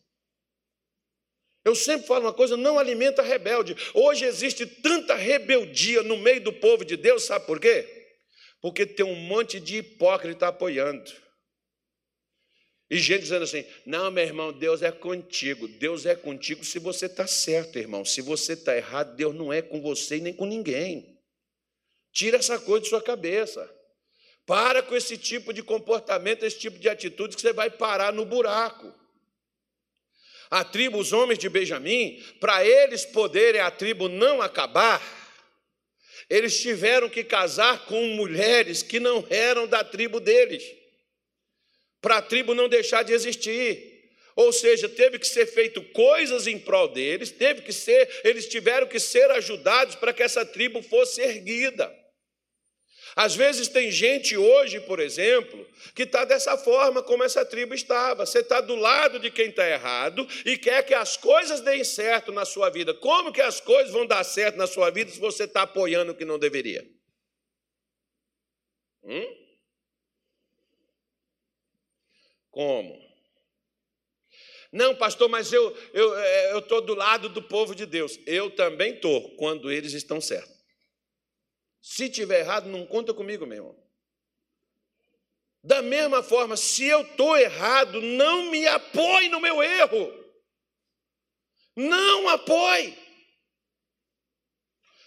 Eu sempre falo uma coisa: não alimenta rebelde. Hoje existe tanta rebeldia no meio do povo de Deus, sabe por quê? Porque tem um monte de hipócrita apoiando. E gente dizendo assim: não, meu irmão, Deus é contigo. Deus é contigo se você está certo, irmão. Se você está errado, Deus não é com você e nem com ninguém. Tira essa coisa de sua cabeça. Para com esse tipo de comportamento, esse tipo de atitude, que você vai parar no buraco. A tribo, os homens de Benjamim, para eles poderem a tribo não acabar, eles tiveram que casar com mulheres que não eram da tribo deles para a tribo não deixar de existir. Ou seja, teve que ser feito coisas em prol deles, teve que ser, eles tiveram que ser ajudados para que essa tribo fosse erguida. Às vezes tem gente hoje, por exemplo, que está dessa forma como essa tribo estava. Você está do lado de quem está errado e quer que as coisas deem certo na sua vida. Como que as coisas vão dar certo na sua vida se você está apoiando o que não deveria? Hum? Como? Não, pastor, mas eu eu é, estou do lado do povo de Deus. Eu também estou, quando eles estão certos. Se tiver errado, não conta comigo, meu irmão. Da mesma forma, se eu estou errado, não me apoie no meu erro. Não apoie.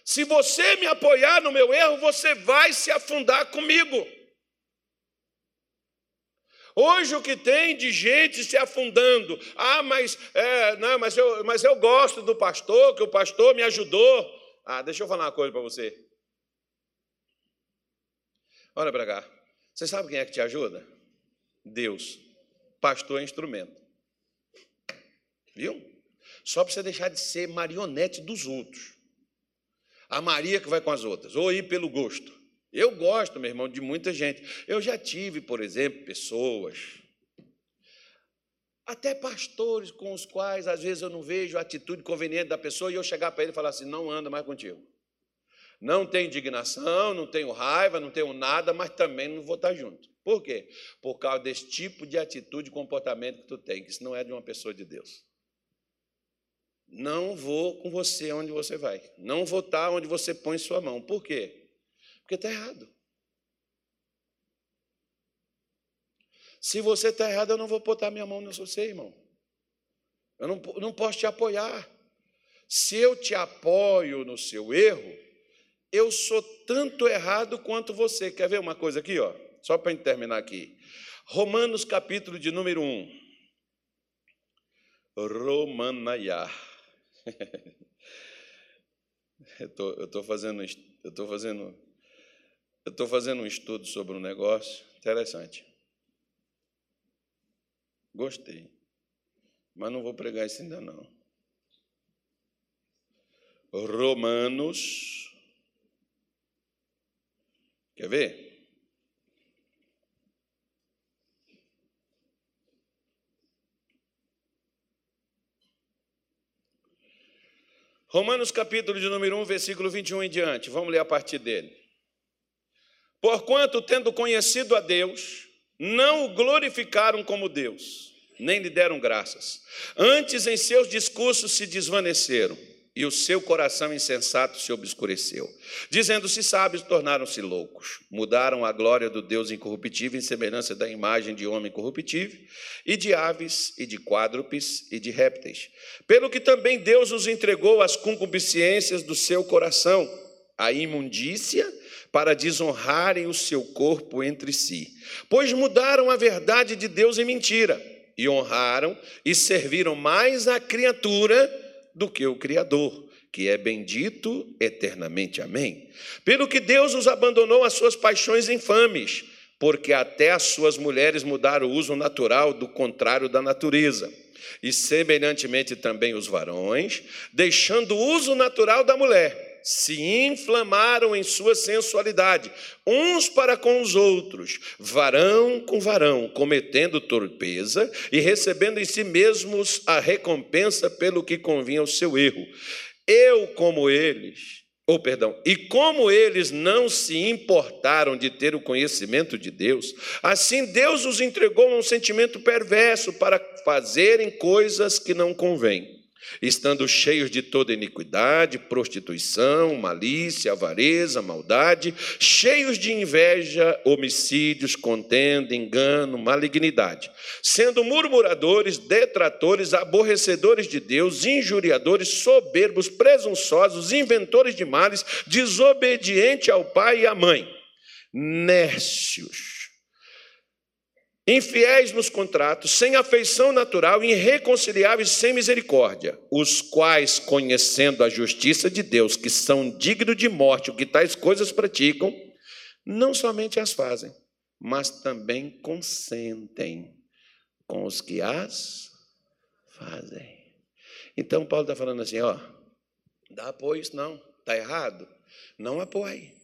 Se você me apoiar no meu erro, você vai se afundar comigo. Hoje o que tem de gente se afundando, ah, mas, é, não, mas, eu, mas eu gosto do pastor, que o pastor me ajudou. Ah, deixa eu falar uma coisa para você. Olha para cá. Você sabe quem é que te ajuda? Deus. Pastor é instrumento. Viu? Só para você deixar de ser marionete dos outros. A Maria que vai com as outras, ou ir pelo gosto. Eu gosto, meu irmão, de muita gente. Eu já tive, por exemplo, pessoas, até pastores com os quais às vezes eu não vejo a atitude conveniente da pessoa e eu chegar para ele e falar assim: não anda mais contigo. Não tenho indignação, não tenho raiva, não tenho nada, mas também não vou estar junto. Por quê? Por causa desse tipo de atitude e comportamento que tu tem, que isso não é de uma pessoa de Deus. Não vou com você onde você vai. Não vou estar onde você põe sua mão. Por quê? Porque está errado. Se você está errado, eu não vou botar minha mão no você, irmão. Eu não, não posso te apoiar. Se eu te apoio no seu erro, eu sou tanto errado quanto você. Quer ver uma coisa aqui, ó? Só para terminar aqui. Romanos capítulo de número 1. Romanaiá. eu tô, estou fazendo, eu tô fazendo, eu estou fazendo um estudo sobre um negócio interessante. Gostei, mas não vou pregar isso ainda não. Romanos, quer ver? Romanos capítulo de número 1, versículo 21 em diante. Vamos ler a partir dele. Porquanto, tendo conhecido a Deus, não o glorificaram como Deus, nem lhe deram graças. Antes, em seus discursos se desvaneceram e o seu coração insensato se obscureceu. Dizendo-se sábios, tornaram-se loucos. Mudaram a glória do Deus incorruptível em semelhança da imagem de homem corruptível, e de aves, e de quádrupes, e de répteis. Pelo que também Deus os entregou às concupiscências do seu coração, a imundícia, para desonrarem o seu corpo entre si. Pois mudaram a verdade de Deus em mentira, e honraram e serviram mais a criatura do que o Criador, que é bendito eternamente. Amém. Pelo que Deus os abandonou às suas paixões infames, porque até as suas mulheres mudaram o uso natural do contrário da natureza. E semelhantemente também os varões, deixando o uso natural da mulher se inflamaram em sua sensualidade, uns para com os outros, varão com varão, cometendo torpeza e recebendo em si mesmos a recompensa pelo que convinha ao seu erro. Eu, como eles, ou oh, perdão, e como eles não se importaram de ter o conhecimento de Deus, assim Deus os entregou a um sentimento perverso para fazerem coisas que não convêm estando cheios de toda iniquidade, prostituição, malícia, avareza, maldade, cheios de inveja, homicídios, contenda, engano, malignidade, sendo murmuradores, detratores, aborrecedores de Deus, injuriadores, soberbos, presunçosos, inventores de males, desobediente ao pai e à mãe, nércios infiéis nos contratos, sem afeição natural, irreconciliáveis, sem misericórdia, os quais, conhecendo a justiça de Deus, que são dignos de morte, o que tais coisas praticam, não somente as fazem, mas também consentem com os que as fazem. Então, Paulo está falando assim: ó, dá apoio isso não, está errado, não apoie.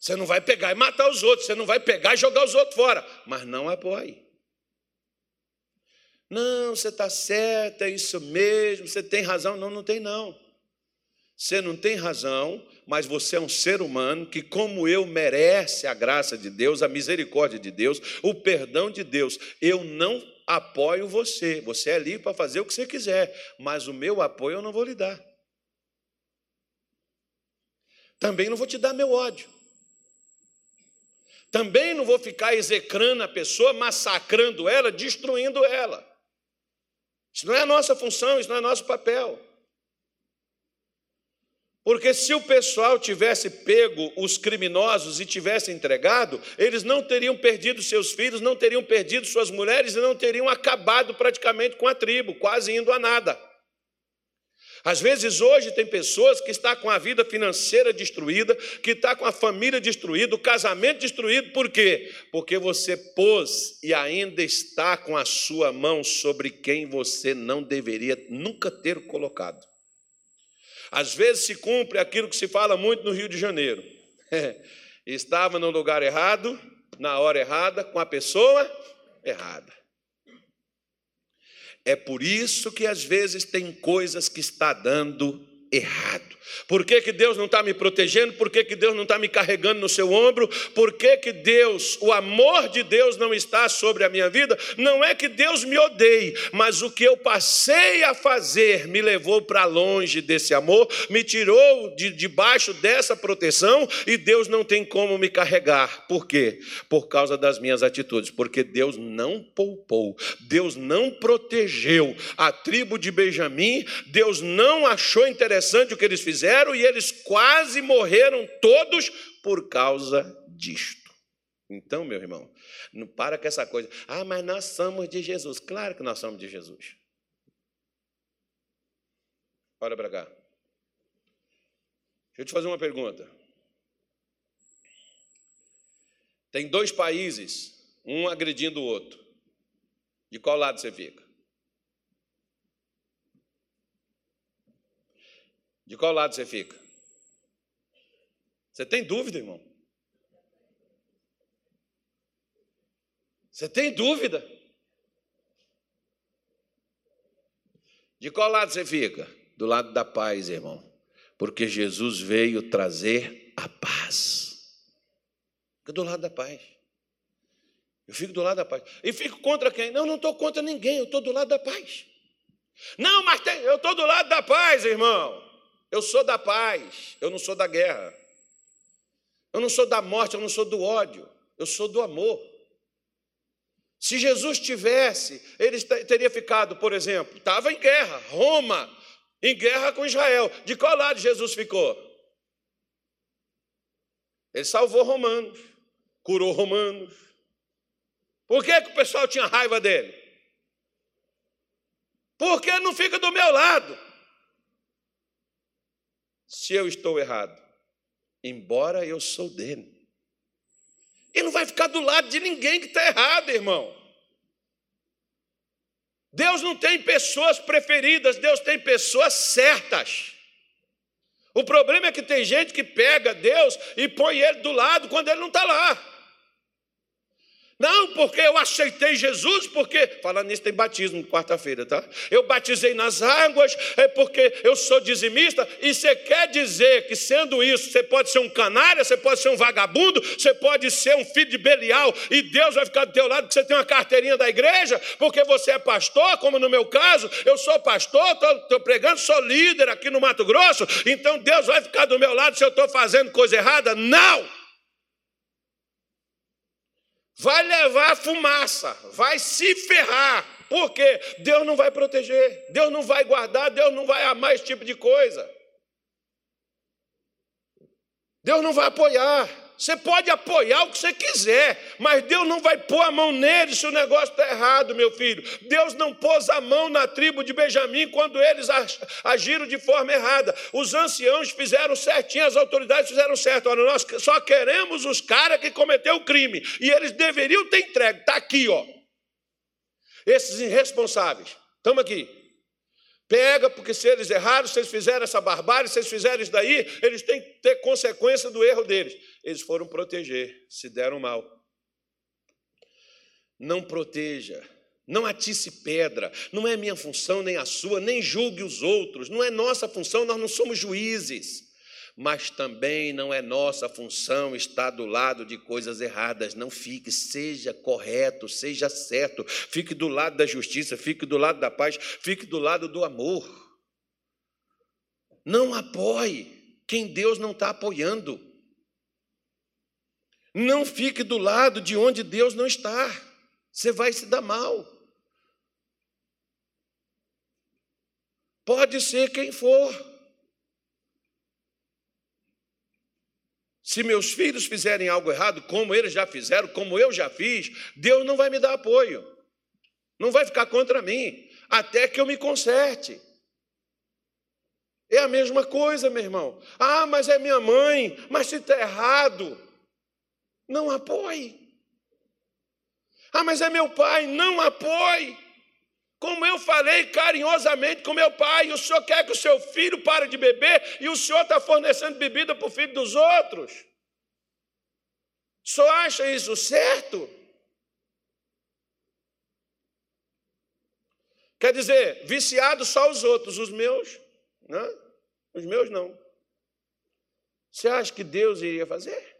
Você não vai pegar e matar os outros, você não vai pegar e jogar os outros fora, mas não apoie. Não, você está certo, é isso mesmo, você tem razão. Não, não tem não. Você não tem razão, mas você é um ser humano que, como eu, merece a graça de Deus, a misericórdia de Deus, o perdão de Deus. Eu não apoio você. Você é livre para fazer o que você quiser, mas o meu apoio eu não vou lhe dar. Também não vou te dar meu ódio. Também não vou ficar execrando a pessoa, massacrando ela, destruindo ela. Isso não é a nossa função, isso não é nosso papel. Porque se o pessoal tivesse pego os criminosos e tivesse entregado, eles não teriam perdido seus filhos, não teriam perdido suas mulheres e não teriam acabado praticamente com a tribo, quase indo a nada. Às vezes hoje tem pessoas que estão com a vida financeira destruída, que está com a família destruída, o casamento destruído, por quê? Porque você pôs e ainda está com a sua mão sobre quem você não deveria nunca ter colocado. Às vezes se cumpre aquilo que se fala muito no Rio de Janeiro. Estava no lugar errado, na hora errada, com a pessoa errada. É por isso que às vezes tem coisas que está dando errado. Por que, que Deus não está me protegendo? Por que, que Deus não está me carregando no seu ombro? Por que, que Deus, o amor de Deus não está sobre a minha vida? Não é que Deus me odeie, mas o que eu passei a fazer me levou para longe desse amor, me tirou de debaixo dessa proteção e Deus não tem como me carregar. Por quê? Por causa das minhas atitudes. Porque Deus não poupou, Deus não protegeu a tribo de Benjamim, Deus não achou interessante o que eles fizeram e eles quase morreram todos por causa disto. Então, meu irmão, não para com essa coisa. Ah, mas nós somos de Jesus. Claro que nós somos de Jesus. Olha para cá. Deixa eu te fazer uma pergunta. Tem dois países, um agredindo o outro. De qual lado você fica? De qual lado você fica? Você tem dúvida, irmão? Você tem dúvida? De qual lado você fica? Do lado da paz, irmão. Porque Jesus veio trazer a paz. Fica do lado da paz. Eu fico do lado da paz. E fico contra quem? Não, não estou contra ninguém, eu estou do lado da paz. Não, mas tem, eu estou do lado da paz, irmão. Eu sou da paz, eu não sou da guerra. Eu não sou da morte, eu não sou do ódio, eu sou do amor. Se Jesus tivesse, ele teria ficado, por exemplo, estava em guerra, Roma, em guerra com Israel. De qual lado Jesus ficou? Ele salvou romanos, curou romanos. Por que, que o pessoal tinha raiva dele? Porque não fica do meu lado se eu estou errado, embora eu sou dele. Ele não vai ficar do lado de ninguém que está errado, irmão. Deus não tem pessoas preferidas, Deus tem pessoas certas. O problema é que tem gente que pega Deus e põe ele do lado quando ele não está lá. Não, porque eu aceitei Jesus, porque. Falando nisso, tem batismo quarta-feira, tá? Eu batizei nas águas, é porque eu sou dizimista, e você quer dizer que, sendo isso, você pode ser um canária, você pode ser um vagabundo, você pode ser um filho de Belial, e Deus vai ficar do teu lado, porque você tem uma carteirinha da igreja, porque você é pastor, como no meu caso, eu sou pastor, estou pregando, sou líder aqui no Mato Grosso, então Deus vai ficar do meu lado se eu estou fazendo coisa errada? Não! Vai levar fumaça, vai se ferrar, porque Deus não vai proteger, Deus não vai guardar, Deus não vai amar esse tipo de coisa. Deus não vai apoiar. Você pode apoiar o que você quiser, mas Deus não vai pôr a mão nele se o negócio está errado, meu filho. Deus não pôs a mão na tribo de Benjamim quando eles agiram de forma errada. Os anciãos fizeram certinho, as autoridades fizeram certo. Olha, nós só queremos os caras que cometeu o crime. E eles deveriam ter entregue. Está aqui, ó. Esses irresponsáveis. Estamos aqui. Pega, porque se eles erraram, se eles fizeram essa barbárie, se eles fizeram isso daí, eles têm que ter consequência do erro deles. Eles foram proteger, se deram mal. Não proteja, não atice pedra, não é minha função nem a sua, nem julgue os outros, não é nossa função, nós não somos juízes mas também não é nossa função estar do lado de coisas erradas. Não fique, seja correto, seja certo, fique do lado da justiça, fique do lado da paz, fique do lado do amor. Não apoie quem Deus não está apoiando. Não fique do lado de onde Deus não está. Você vai se dar mal. Pode ser quem for. Se meus filhos fizerem algo errado, como eles já fizeram, como eu já fiz, Deus não vai me dar apoio. Não vai ficar contra mim, até que eu me conserte. É a mesma coisa, meu irmão. Ah, mas é minha mãe, mas se está errado, não apoie. Ah, mas é meu pai, não apoie. Como eu falei carinhosamente com meu pai, o senhor quer que o seu filho pare de beber e o senhor está fornecendo bebida para o filho dos outros? O senhor acha isso certo? Quer dizer, viciado só os outros, os meus, né? Os meus não. Você acha que Deus iria fazer?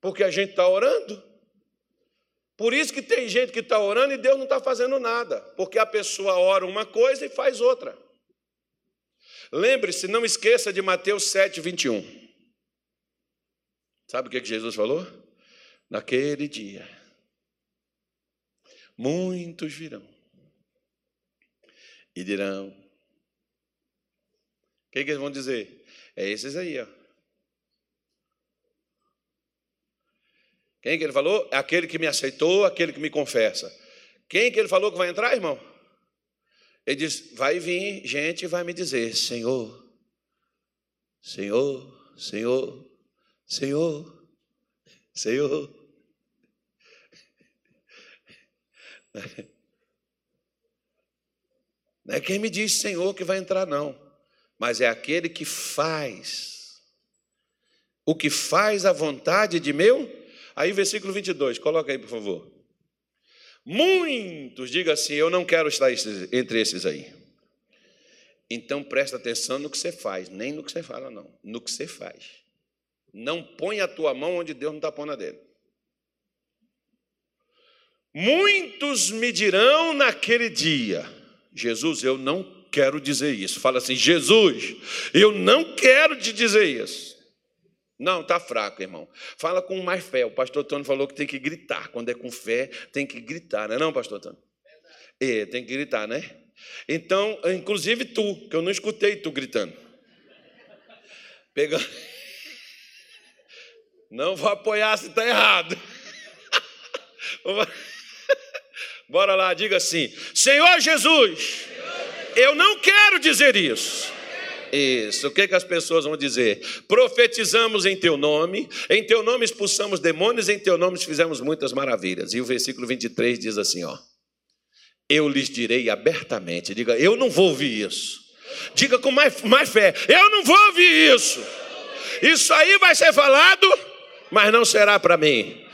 Porque a gente está orando. Por isso que tem gente que está orando e Deus não está fazendo nada, porque a pessoa ora uma coisa e faz outra. Lembre-se, não esqueça de Mateus 7, 21. Sabe o que Jesus falou? Naquele dia, muitos virão e dirão: O que, eles vão dizer? É esses aí, ó. Quem que ele falou? É aquele que me aceitou, aquele que me confessa. Quem que ele falou que vai entrar, irmão? Ele diz: Vai vir gente e vai me dizer: Senhor, Senhor, Senhor, Senhor, Senhor. Não é quem me diz Senhor que vai entrar, não, mas é aquele que faz, o que faz a vontade de meu. Aí, versículo 22, coloca aí, por favor. Muitos, diga assim: Eu não quero estar entre esses aí. Então presta atenção no que você faz, nem no que você fala, não. No que você faz. Não põe a tua mão onde Deus não está pondo a dele. Muitos me dirão naquele dia: Jesus, eu não quero dizer isso. Fala assim: Jesus, eu não quero te dizer isso. Não, está fraco, irmão. Fala com mais fé. O pastor Tony falou que tem que gritar. Quando é com fé, tem que gritar, não é não, pastor Tony? É, tem que gritar, né? Então, inclusive tu, que eu não escutei tu gritando. Pegando. Não vou apoiar se está errado. Bora lá, diga assim: Senhor Jesus, eu não quero dizer isso. Isso, o que, que as pessoas vão dizer? Profetizamos em teu nome, em teu nome expulsamos demônios, em teu nome fizemos muitas maravilhas. E o versículo 23 diz assim: ó, eu lhes direi abertamente, diga, eu não vou ouvir isso. Diga com mais, mais fé, eu não vou ouvir isso. Isso aí vai ser falado, mas não será para mim.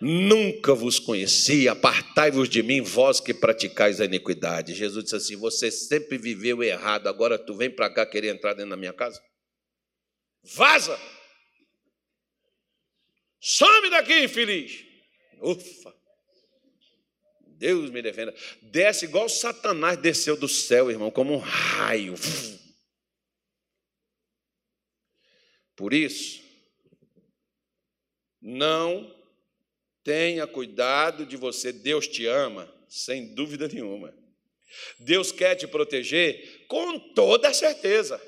Nunca vos conheci, apartai-vos de mim, vós que praticais a iniquidade. Jesus disse assim: Você sempre viveu errado, agora tu vem para cá querer entrar dentro da minha casa? Vaza! Some daqui, infeliz! Ufa! Deus me defenda. Desce igual Satanás desceu do céu, irmão, como um raio. Por isso, não Tenha cuidado de você, Deus te ama, sem dúvida nenhuma. Deus quer te proteger com toda certeza.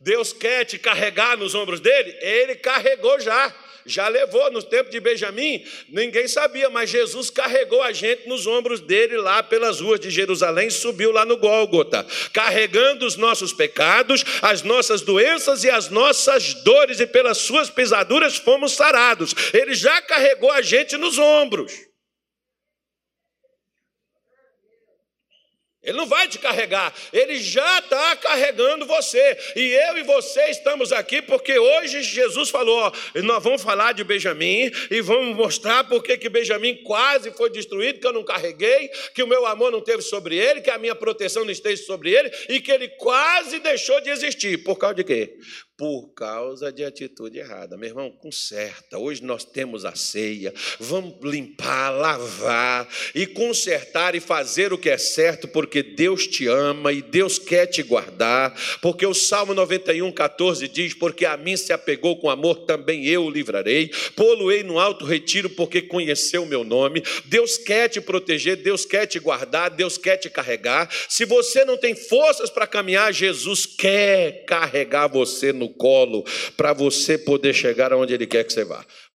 Deus quer te carregar nos ombros dele? Ele carregou já já levou no tempo de Benjamim, ninguém sabia, mas Jesus carregou a gente nos ombros dele lá pelas ruas de Jerusalém, subiu lá no Gólgota, carregando os nossos pecados, as nossas doenças e as nossas dores, e pelas suas pisaduras fomos sarados. Ele já carregou a gente nos ombros. Ele não vai te carregar, ele já está carregando você. E eu e você estamos aqui porque hoje Jesus falou: ó, nós vamos falar de Benjamim e vamos mostrar porque que Benjamim quase foi destruído, que eu não carreguei, que o meu amor não teve sobre ele, que a minha proteção não esteve sobre ele e que ele quase deixou de existir. Por causa de quê? Por causa de atitude errada. Meu irmão, conserta. Hoje nós temos a ceia. Vamos limpar, lavar e consertar e fazer o que é certo, porque Deus te ama e Deus quer te guardar. Porque o Salmo 91, 14 diz: Porque a mim se apegou com amor, também eu o livrarei. Poluei no alto retiro, porque conheceu o meu nome. Deus quer te proteger, Deus quer te guardar, Deus quer te carregar. Se você não tem forças para caminhar, Jesus quer carregar você no colo para você poder chegar aonde Ele quer que você vá.